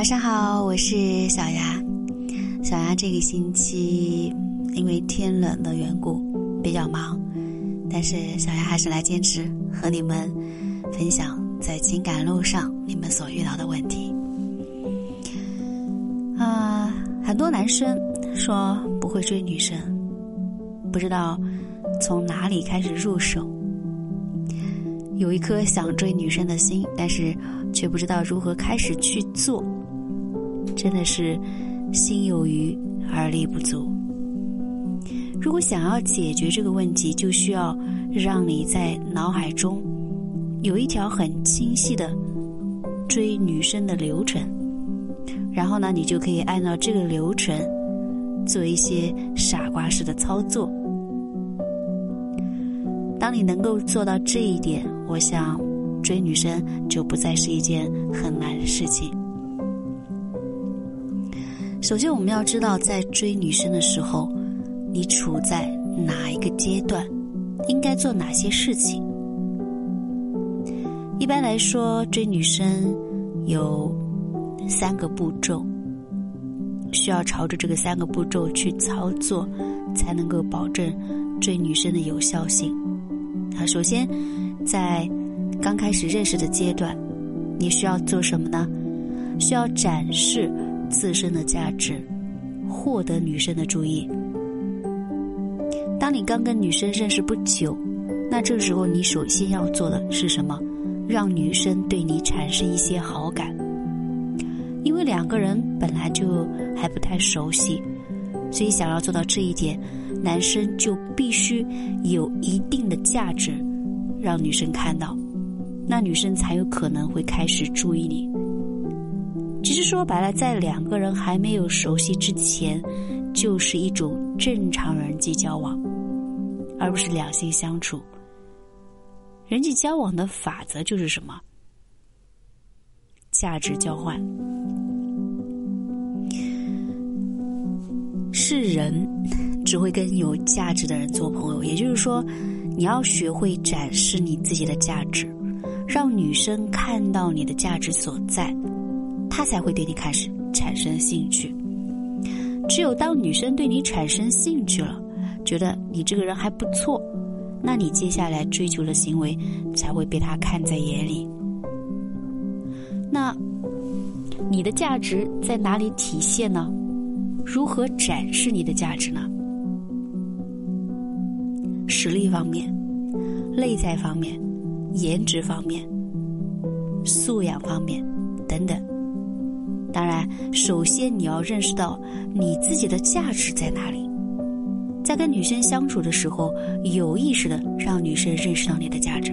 晚上好，我是小牙。小牙这个星期因为天冷的缘故比较忙，但是小牙还是来坚持和你们分享在情感路上你们所遇到的问题。啊，很多男生说不会追女生，不知道从哪里开始入手。有一颗想追女生的心，但是却不知道如何开始去做，真的是心有余而力不足。如果想要解决这个问题，就需要让你在脑海中有一条很清晰的追女生的流程，然后呢，你就可以按照这个流程做一些傻瓜式的操作。当你能够做到这一点，我想追女生就不再是一件很难的事情。首先，我们要知道，在追女生的时候，你处在哪一个阶段，应该做哪些事情。一般来说，追女生有三个步骤，需要朝着这个三个步骤去操作，才能够保证追女生的有效性。啊，首先，在刚开始认识的阶段，你需要做什么呢？需要展示自身的价值，获得女生的注意。当你刚跟女生认识不久，那这时候你首先要做的是什么？让女生对你产生一些好感。因为两个人本来就还不太熟悉，所以想要做到这一点。男生就必须有一定的价值，让女生看到，那女生才有可能会开始注意你。其实说白了，在两个人还没有熟悉之前，就是一种正常人际交往，而不是两性相处。人际交往的法则就是什么？价值交换，是人。只会跟有价值的人做朋友，也就是说，你要学会展示你自己的价值，让女生看到你的价值所在，他才会对你开始产生兴趣。只有当女生对你产生兴趣了，觉得你这个人还不错，那你接下来追求的行为才会被她看在眼里。那你的价值在哪里体现呢？如何展示你的价值呢？实力方面、内在方面、颜值方面、素养方面等等。当然，首先你要认识到你自己的价值在哪里，在跟女生相处的时候，有意识的让女生认识到你的价值。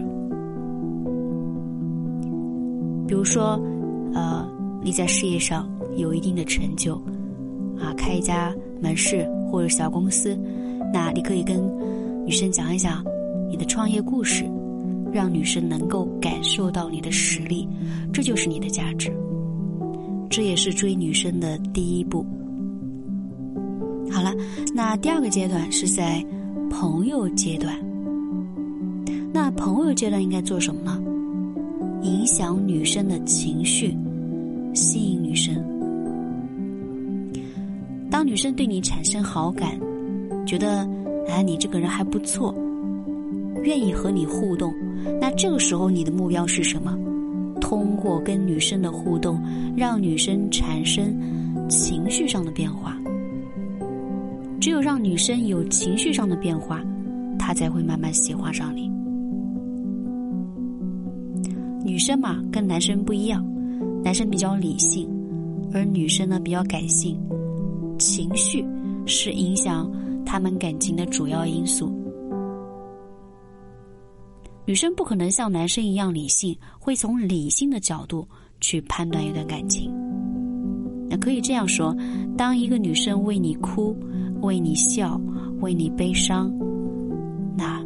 比如说，呃，你在事业上有一定的成就，啊，开一家门市或者小公司，那你可以跟。女生讲一讲你的创业故事，让女生能够感受到你的实力，这就是你的价值。这也是追女生的第一步。好了，那第二个阶段是在朋友阶段。那朋友阶段应该做什么呢？影响女生的情绪，吸引女生。当女生对你产生好感，觉得。哎，你这个人还不错，愿意和你互动。那这个时候你的目标是什么？通过跟女生的互动，让女生产生情绪上的变化。只有让女生有情绪上的变化，她才会慢慢喜欢上你。女生嘛，跟男生不一样，男生比较理性，而女生呢比较感性，情绪是影响。他们感情的主要因素，女生不可能像男生一样理性，会从理性的角度去判断一段感情。那可以这样说：，当一个女生为你哭、为你笑、为你悲伤，那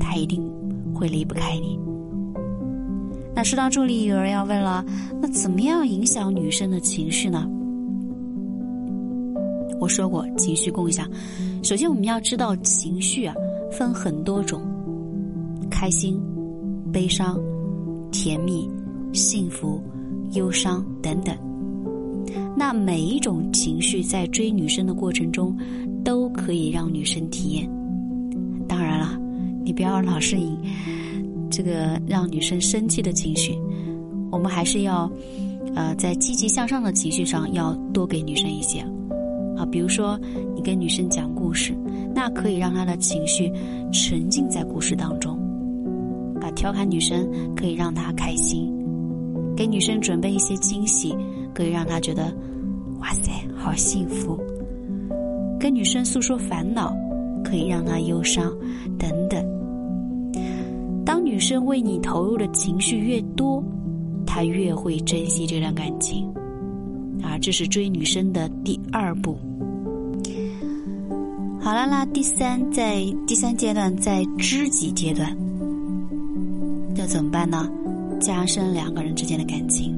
她一定会离不开你。那说到这里，有人要问了：，那怎么样影响女生的情绪呢？我说过情绪共享，首先我们要知道情绪啊分很多种，开心、悲伤、甜蜜、幸福、忧伤等等。那每一种情绪在追女生的过程中，都可以让女生体验。当然了，你不要老是以这个让女生生气的情绪，我们还是要，呃，在积极向上的情绪上要多给女生一些。啊，比如说你跟女生讲故事，那可以让她的情绪沉浸在故事当中。啊，调侃女生可以让她开心，给女生准备一些惊喜。可以让他觉得，哇塞，好幸福。跟女生诉说烦恼，可以让她忧伤，等等。当女生为你投入的情绪越多，她越会珍惜这段感情。啊，这是追女生的第二步。好了啦，第三，在第三阶段，在知己阶段，那怎么办呢？加深两个人之间的感情。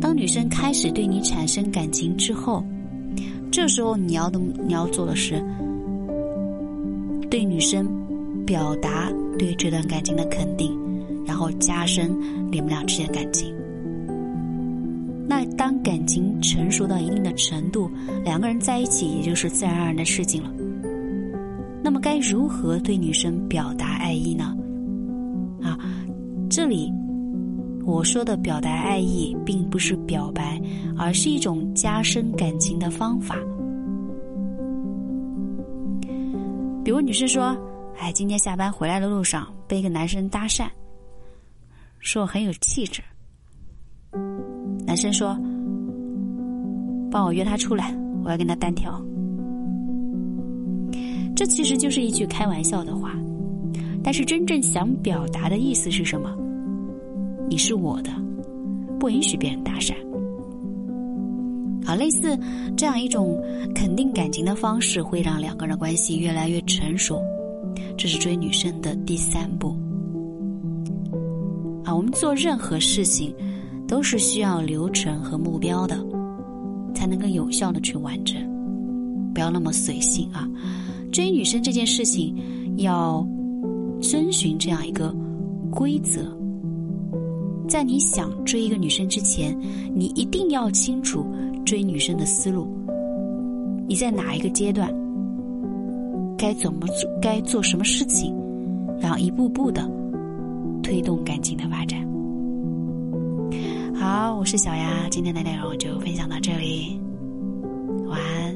当女生开始对你产生感情之后，这时候你要的你要做的是，对女生表达对这段感情的肯定，然后加深你们俩之间的感情。那当感情成熟到一定的程度，两个人在一起也就是自然而然的事情了。那么该如何对女生表达爱意呢？这里。我说的表达爱意，并不是表白，而是一种加深感情的方法。比如女生说：“哎，今天下班回来的路上被一个男生搭讪，说我很有气质。”男生说：“帮我约他出来，我要跟他单挑。”这其实就是一句开玩笑的话，但是真正想表达的意思是什么？你是我的，不允许别人搭讪。啊，类似这样一种肯定感情的方式，会让两个人关系越来越成熟。这是追女生的第三步。啊，我们做任何事情都是需要流程和目标的，才能够有效的去完成。不要那么随性啊！追女生这件事情要遵循这样一个规则。在你想追一个女生之前，你一定要清楚追女生的思路。你在哪一个阶段，该怎么做，该做什么事情，然后一步步的推动感情的发展。好，我是小丫，今天的内容就分享到这里，晚安。